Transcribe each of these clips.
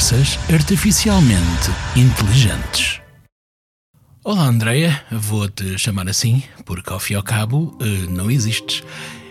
Conversas artificialmente inteligentes. Olá, Andreia. Vou-te chamar assim, porque ao fim e ao cabo eh, não existes.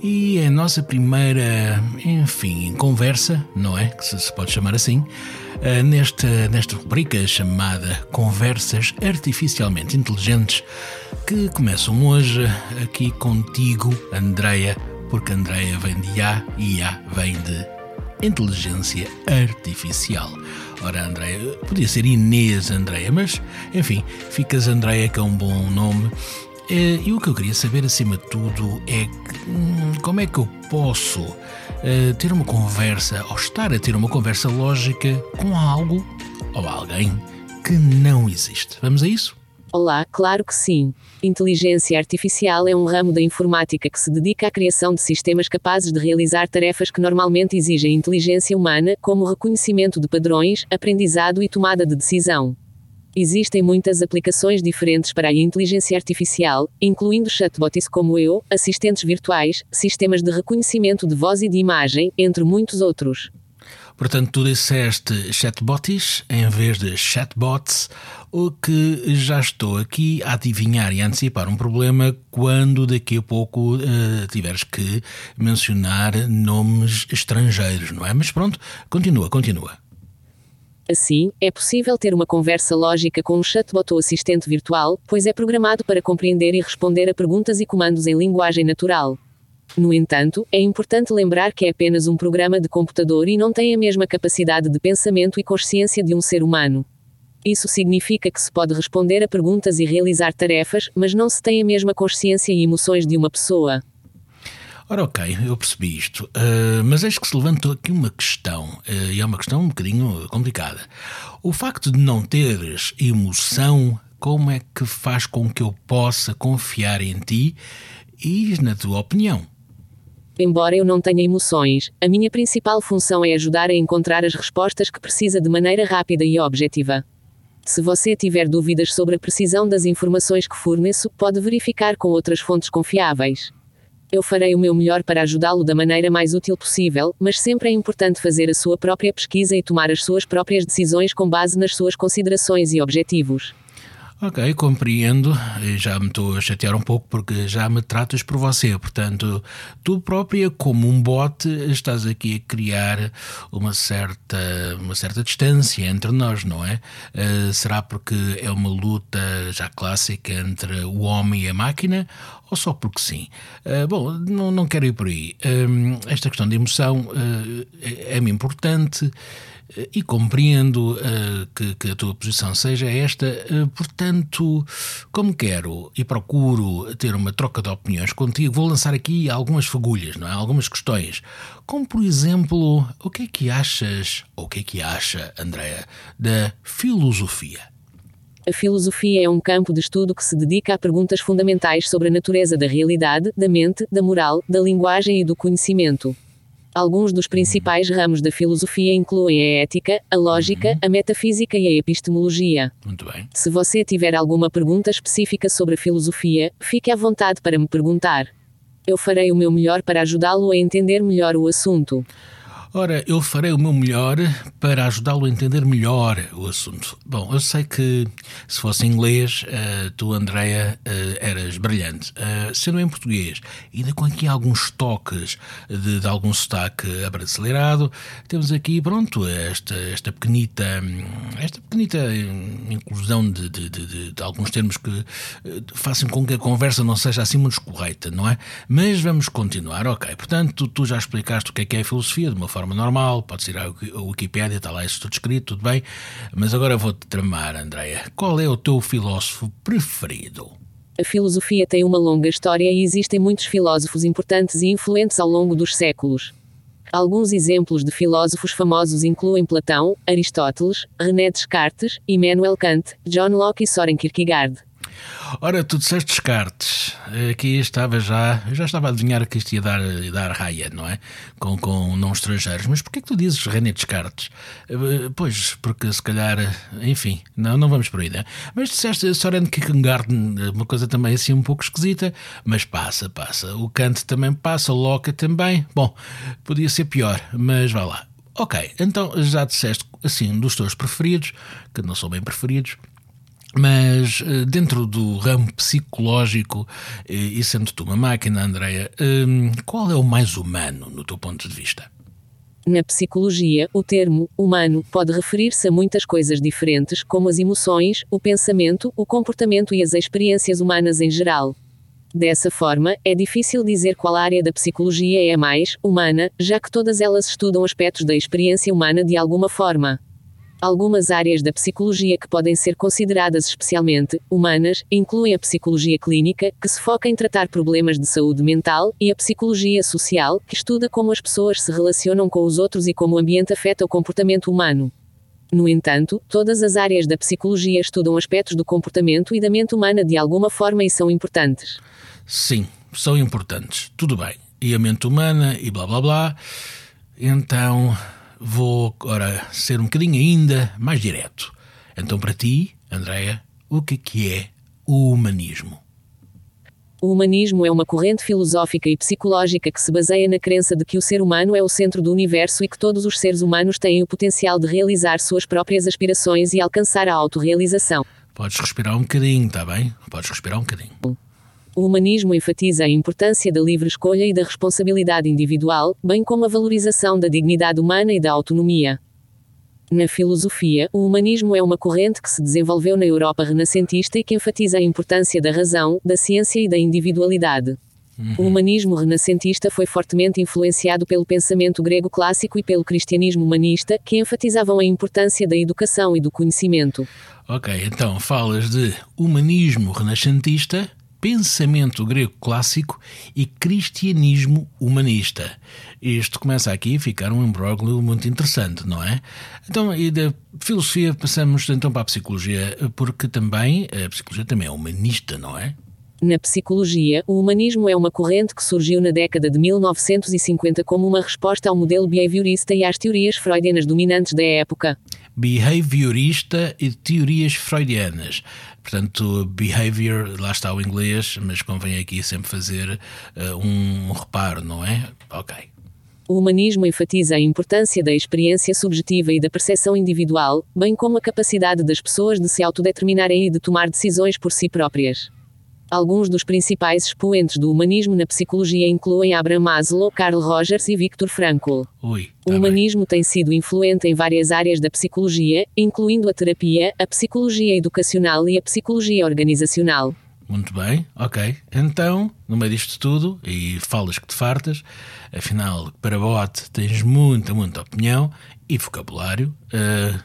E é a nossa primeira, enfim, conversa, não é? Que se pode chamar assim, eh, nesta, nesta rubrica chamada Conversas Artificialmente Inteligentes, que começam hoje aqui contigo, Andreia, porque Andreia vem de A e A vem de inteligência artificial. Ora, Andréia, podia ser Inês Andréia, mas enfim, ficas Andréia, que é um bom nome. Eh, e o que eu queria saber, acima de tudo, é hum, como é que eu posso uh, ter uma conversa, ou estar a ter uma conversa lógica com algo ou alguém que não existe. Vamos a isso? Olá, claro que sim. Inteligência artificial é um ramo da informática que se dedica à criação de sistemas capazes de realizar tarefas que normalmente exigem inteligência humana, como reconhecimento de padrões, aprendizado e tomada de decisão. Existem muitas aplicações diferentes para a inteligência artificial, incluindo chatbots como eu, assistentes virtuais, sistemas de reconhecimento de voz e de imagem, entre muitos outros. Portanto, tu disseste chatbots em vez de chatbots, o que já estou aqui a adivinhar e a antecipar um problema quando daqui a pouco uh, tiveres que mencionar nomes estrangeiros, não é? Mas pronto, continua, continua. Assim, é possível ter uma conversa lógica com um chatbot ou assistente virtual, pois é programado para compreender e responder a perguntas e comandos em linguagem natural. No entanto, é importante lembrar que é apenas um programa de computador e não tem a mesma capacidade de pensamento e consciência de um ser humano. Isso significa que se pode responder a perguntas e realizar tarefas, mas não se tem a mesma consciência e emoções de uma pessoa. Ora, ok, eu percebi isto. Uh, mas eis que se levantou aqui uma questão, uh, e é uma questão um bocadinho complicada. O facto de não teres emoção, como é que faz com que eu possa confiar em ti e na tua opinião? Embora eu não tenha emoções, a minha principal função é ajudar a encontrar as respostas que precisa de maneira rápida e objetiva. Se você tiver dúvidas sobre a precisão das informações que forneço, pode verificar com outras fontes confiáveis. Eu farei o meu melhor para ajudá-lo da maneira mais útil possível, mas sempre é importante fazer a sua própria pesquisa e tomar as suas próprias decisões com base nas suas considerações e objetivos. Ok, compreendo. Já me estou a chatear um pouco porque já me tratas por você. Portanto, tu própria, como um bot, estás aqui a criar uma certa, uma certa distância entre nós, não é? Uh, será porque é uma luta já clássica entre o homem e a máquina? Ou só porque sim? Uh, bom, não, não quero ir por aí. Uh, esta questão de emoção é-me importante e compreendo uh, que, que, a tua posição seja esta, uh, portanto, como quero e procuro ter uma troca de opiniões contigo, vou lançar aqui algumas fagulhas, não é? algumas questões. Como, por exemplo, o que é que achas, ou o que é que acha, Andréa, da filosofia? A filosofia é um campo de estudo que se dedica a perguntas fundamentais sobre a natureza da realidade, da mente, da moral, da linguagem e do conhecimento. Alguns dos principais ramos da filosofia incluem a ética, a lógica, uhum. a metafísica e a epistemologia. Muito bem. Se você tiver alguma pergunta específica sobre a filosofia, fique à vontade para me perguntar. Eu farei o meu melhor para ajudá-lo a entender melhor o assunto. Ora, eu farei o meu melhor para ajudá-lo a entender melhor o assunto. Bom, eu sei que se fosse em inglês, uh, tu, Andreia, uh, eras brilhante. Uh, sendo em português, ainda com aqui alguns toques de, de algum sotaque abrasileirado, temos aqui, pronto, esta, esta pequenita, esta pequenita inclusão de, de, de, de alguns termos que façam com que a conversa não seja assim muito correta, não é? Mas vamos continuar, ok. Portanto, tu, tu já explicaste o que é que é filosofia de uma forma forma normal, pode ir à Wikipédia, está lá isso tudo escrito, tudo bem. Mas agora vou-te tramar, Andréia. Qual é o teu filósofo preferido? A filosofia tem uma longa história e existem muitos filósofos importantes e influentes ao longo dos séculos. Alguns exemplos de filósofos famosos incluem Platão, Aristóteles, René Descartes, Immanuel Kant, John Locke e Soren Kierkegaard. Ora, tu disseste Descartes. Aqui estava já. Eu já estava a adivinhar que isto ia dar, dar raia, não é? Com, com não estrangeiros. Mas porquê que tu dizes René Descartes? Eh, pois, porque se calhar. Enfim, não, não vamos por aí, né? Mas disseste Soren Kierkegaard, uma coisa também assim um pouco esquisita. Mas passa, passa. O Kant também passa, o Locke também. Bom, podia ser pior, mas vá lá. Ok, então já disseste assim, dos teus preferidos, que não são bem preferidos, mas eh, dentro do ramo psicológico, eh, e sendo tu uma máquina, Andreia, hum, qual é o mais humano no teu ponto de vista? Na psicologia, o termo humano pode referir-se a muitas coisas diferentes, como as emoções, o pensamento, o comportamento e as experiências humanas em geral. Dessa forma, é difícil dizer qual área da psicologia é a mais humana, já que todas elas estudam aspectos da experiência humana de alguma forma. Algumas áreas da psicologia que podem ser consideradas especialmente humanas incluem a psicologia clínica, que se foca em tratar problemas de saúde mental, e a psicologia social, que estuda como as pessoas se relacionam com os outros e como o ambiente afeta o comportamento humano. No entanto, todas as áreas da psicologia estudam aspectos do comportamento e da mente humana de alguma forma e são importantes. Sim, são importantes. Tudo bem. E a mente humana e blá blá blá. Então, vou agora ser um bocadinho ainda mais direto. Então, para ti, Andréia, o que, é que é o humanismo? O humanismo é uma corrente filosófica e psicológica que se baseia na crença de que o ser humano é o centro do universo e que todos os seres humanos têm o potencial de realizar suas próprias aspirações e alcançar a autorrealização. Podes respirar um bocadinho, está bem? Podes respirar um bocadinho. O humanismo enfatiza a importância da livre escolha e da responsabilidade individual, bem como a valorização da dignidade humana e da autonomia. Na filosofia, o humanismo é uma corrente que se desenvolveu na Europa renascentista e que enfatiza a importância da razão, da ciência e da individualidade. O humanismo renascentista foi fortemente influenciado pelo pensamento grego clássico e pelo cristianismo humanista, que enfatizavam a importância da educação e do conhecimento. Ok, então falas de humanismo renascentista, pensamento grego clássico e cristianismo humanista. Isto começa aqui a ficar um imbróglio muito interessante, não é? Então, e da filosofia passamos então para a psicologia, porque também a psicologia também é humanista, não é? Na psicologia, o humanismo é uma corrente que surgiu na década de 1950 como uma resposta ao modelo behaviorista e às teorias freudianas dominantes da época. Behaviorista e teorias freudianas. Portanto, behavior, lá está o inglês, mas convém aqui sempre fazer uh, um reparo, não é? Ok. O humanismo enfatiza a importância da experiência subjetiva e da percepção individual, bem como a capacidade das pessoas de se autodeterminarem e de tomar decisões por si próprias. Alguns dos principais expoentes do humanismo na psicologia incluem Abraham Maslow, Carl Rogers e Viktor Frankl. Ui, o tá humanismo bem. tem sido influente em várias áreas da psicologia, incluindo a terapia, a psicologia educacional e a psicologia organizacional. Muito bem, ok. Então, no meio disto tudo, e falas que te fartas, afinal, para bote tens muita, muita opinião e vocabulário. Uh,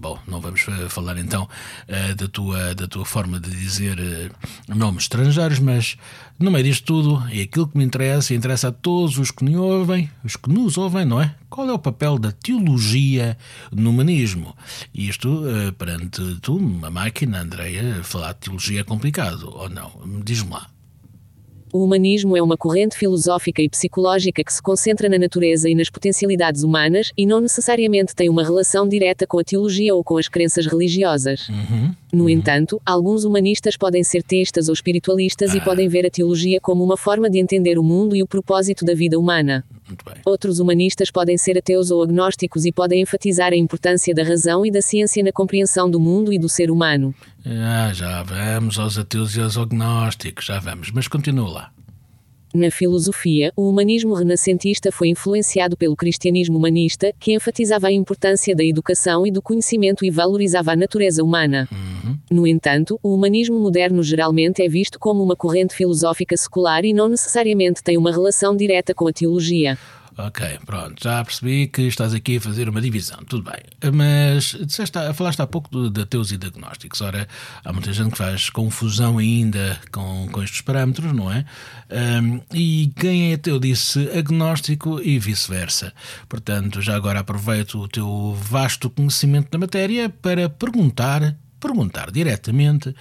bom, não vamos falar então uh, da, tua, da tua forma de dizer uh, nomes estrangeiros, mas no meio disto tudo, e aquilo que me interessa, e interessa a todos os que me ouvem, os que nos ouvem, não é? Qual é o papel da teologia no humanismo? Isto, perante tu, uma máquina, Andreia, falar de teologia é complicado, ou não? Diz-me lá. O humanismo é uma corrente filosófica e psicológica que se concentra na natureza e nas potencialidades humanas, e não necessariamente tem uma relação direta com a teologia ou com as crenças religiosas. Uhum. No entanto, alguns humanistas podem ser teístas ou espiritualistas Ah. e podem ver a teologia como uma forma de entender o mundo e o propósito da vida humana. Outros humanistas podem ser ateus ou agnósticos e podem enfatizar a importância da razão e da ciência na compreensão do mundo e do ser humano. Ah, já vamos aos ateus e aos agnósticos, já vamos, mas continua lá. Na filosofia, o humanismo renascentista foi influenciado pelo cristianismo humanista, que enfatizava a importância da educação e do conhecimento e valorizava a natureza humana. Uhum. No entanto, o humanismo moderno geralmente é visto como uma corrente filosófica secular e não necessariamente tem uma relação direta com a teologia. Ok, pronto, já percebi que estás aqui a fazer uma divisão, tudo bem. Mas disseste, falaste há pouco de, ateus e de agnósticos. Ora, há muita gente que faz confusão ainda com, com estes parâmetros, não é? Um, e quem é ateu disse agnóstico e vice-versa. Portanto, já agora aproveito o teu vasto conhecimento da matéria para perguntar, perguntar diretamente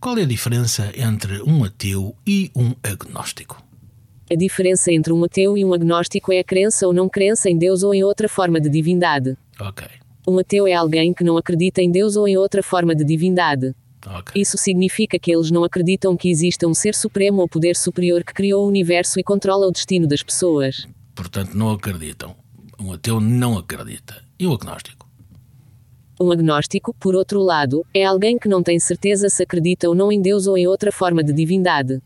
qual é a diferença entre um ateu e um agnóstico. A diferença entre um ateu e um agnóstico é a crença ou não crença em Deus ou em outra forma de divindade. Ok, Um ateu é alguém que não acredita em Deus ou em outra forma de divindade. ok. Isso significa que eles não acreditam que exista um ser supremo ou poder superior que criou o universo e controla o destino das pessoas. portanto não acreditam. Um ateu não acredita. E o agnóstico? Um agnóstico, por outro lado, é alguém que não tem certeza se acredita ou não em Deus ou em outra forma de divindade.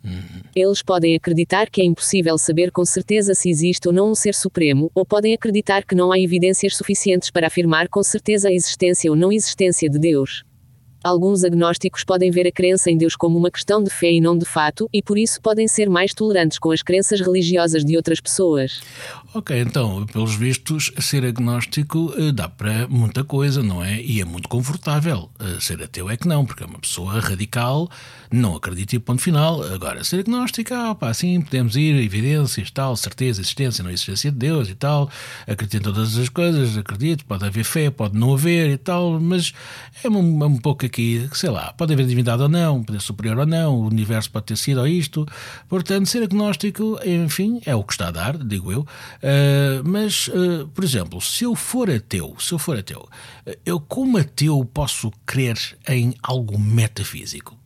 Eles podem acreditar que é impossível saber com certeza se existe ou não um ser supremo, ou podem acreditar que não há evidências suficientes para afirmar com certeza a existência ou não existência de Deus. Alguns agnósticos podem ver a crença em Deus como uma questão de fé e não de fato, e por isso podem ser mais tolerantes com as crenças religiosas de outras pessoas. Ok, então, pelos vistos, ser agnóstico eh, dá para muita coisa, não é? E é muito confortável. Eh, Ser ateu é que não, porque é uma pessoa radical, não acredita e ponto final. Agora, ser agnóstico, ah, pá, sim, podemos ir, evidências, tal, certeza, existência, não existência de Deus e tal, acredito em todas as coisas, acredito, pode haver fé, pode não haver e tal, mas é um, é um pouco aqui, sei lá, pode haver divindade ou não, poder superior ou não, o universo pode ter sido ou isto. Portanto, ser agnóstico, enfim, é o que está a dar, digo eu. Uh, mas, uh, por exemplo, se eu for ateu, se eu for ateu, eu como ateu posso crer em algo metafísico?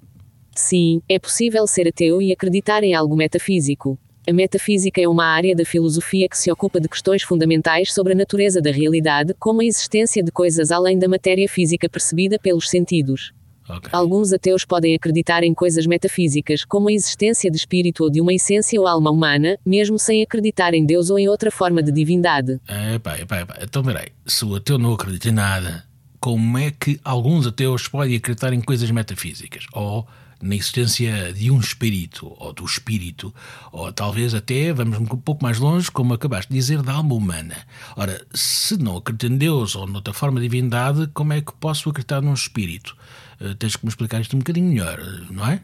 Sim, é possível ser ateu e acreditar em algo metafísico. A metafísica é uma área da filosofia que se ocupa de questões fundamentais sobre a natureza da realidade, como a existência de coisas além da matéria física percebida pelos sentidos. Ok. Alguns ateus podem acreditar em coisas metafísicas, como a existência de espírito ou de uma essência ou alma humana, mesmo sem acreditar em Deus ou em outra forma de divindade. Epá, epá, epá. Então, peraí, se o ateu não acredita em nada, como é que alguns ateus podem acreditar em coisas metafísicas? Ou na existência de um espírito, ou do espírito, ou talvez até, vamos um pouco mais longe, como acabaste de dizer, da alma humana. Ora, se não acredito em Deus ou noutra forma de divindade, como é que posso acreditar num espírito? Eh, tens que me explicar isto um bocadinho melhor, não é?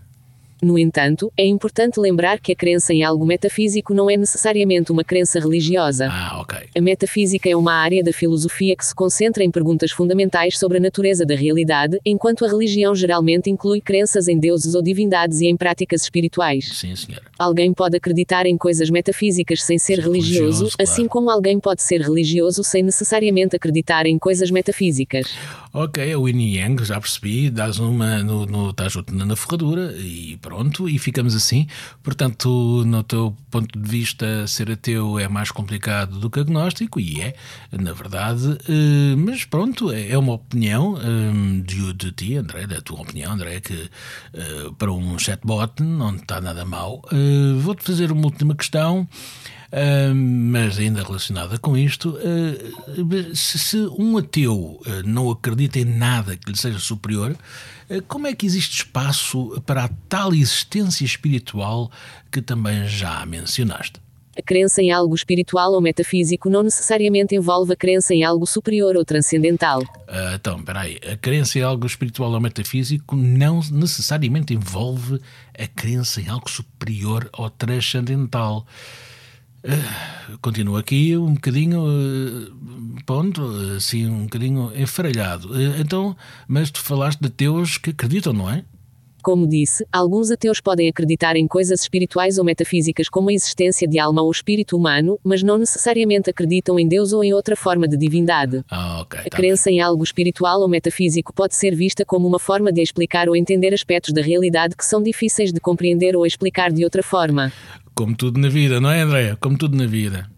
No entanto, é importante lembrar que a crença em algo metafísico não é necessariamente uma crença religiosa. Ah, ok. A metafísica é uma área da filosofia que se concentra em perguntas fundamentais sobre a natureza da realidade, enquanto a religião geralmente inclui crenças em deuses ou divindades e em práticas espirituais. Sim, senhora. Alguém pode acreditar em coisas metafísicas sem ser Ser religioso, religioso, claro. assim como alguém pode ser religioso sem necessariamente acreditar em coisas metafísicas. Ok, o Yin Yang, já percebi, dás uma no, no, estás outra na ferradura e pronto, e ficamos assim. Portanto, no teu ponto de vista, ser ateu é mais complicado do que agnóstico, e é, na verdade, eh, mas pronto, é é uma opinião eh, de, de ti, André, da tua opinião, André, que eh, para um chatbot não está nada mal. Vou-te fazer uma última questão. Uh, mas ainda relacionada com isto, uh, se, se um ateu uh, não acredita em nada que lhe seja superior, como é que existe espaço para a tal existência espiritual que também já mencionaste? A crença em algo espiritual ou metafísico não necessariamente envolve a crença em algo superior ou transcendental. Uh, então, espera aí, a crença em algo espiritual ou metafísico não necessariamente envolve a crença em algo superior ou transcendental. Uh, continuo aqui um bocadinho, uh, ponto, assim, um bocadinho enfaralhado. Uh, então, mas tu falaste de ateus que acreditam, não é? Como disse, alguns ateus podem acreditar em coisas espirituais ou metafísicas como a existência de alma ou espírito humano, mas não necessariamente acreditam em Deus ou em outra forma de divindade. Ah, ok. A tá crença em algo espiritual ou metafísico pode ser vista como uma forma de explicar ou entender aspectos da realidade que são difíceis de compreender ou explicar de outra forma. Como tudo na vida, não é, Andréia? Como tudo na vida.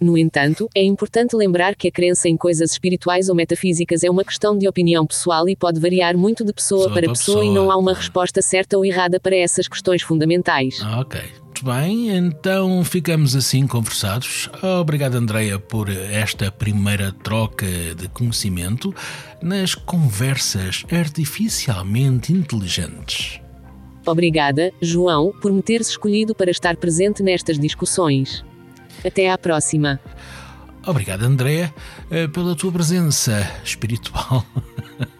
No entanto, é importante lembrar que a crença em coisas espirituais ou metafísicas é uma questão de opinião pessoal e pode variar muito de pessoa Pessoa para para pessoa, e pessoa, não há uma resposta certa ou errada para essas questões fundamentais. Ok. Muito bem, então ficamos assim conversados. Obrigado, Andreia, por esta primeira troca de conhecimento nas conversas artificialmente inteligentes. Obrigada, João, por me teres escolhido para estar presente nestas discussões. Até à próxima. Obrigado, André, eh, pela tua presença espiritual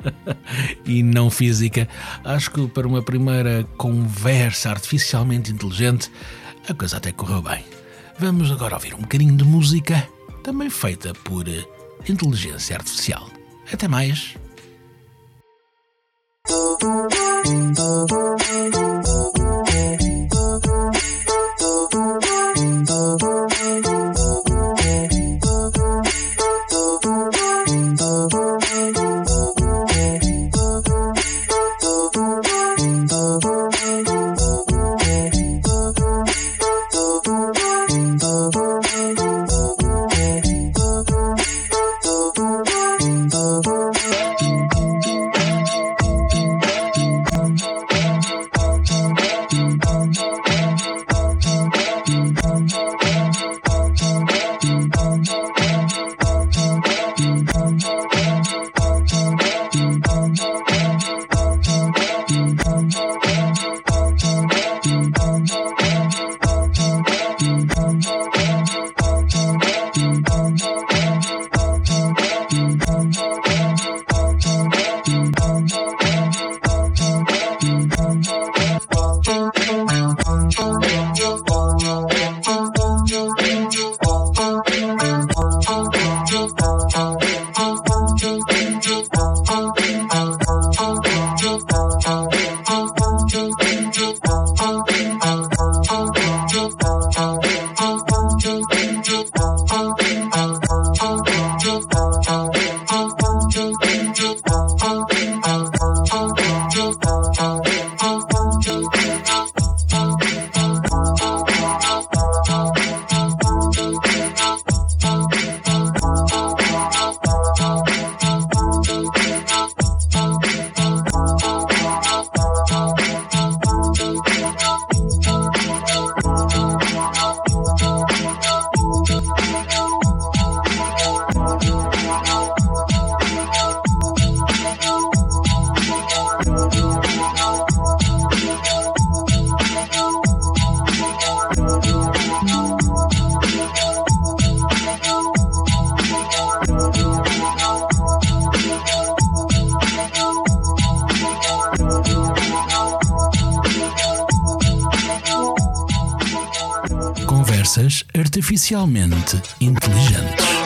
e não física. Acho que para uma primeira conversa artificialmente inteligente, a coisa até correu bem. Vamos agora ouvir um bocadinho de música, também feita por eh, inteligência artificial. Até mais. Conversas artificialmente inteligentes.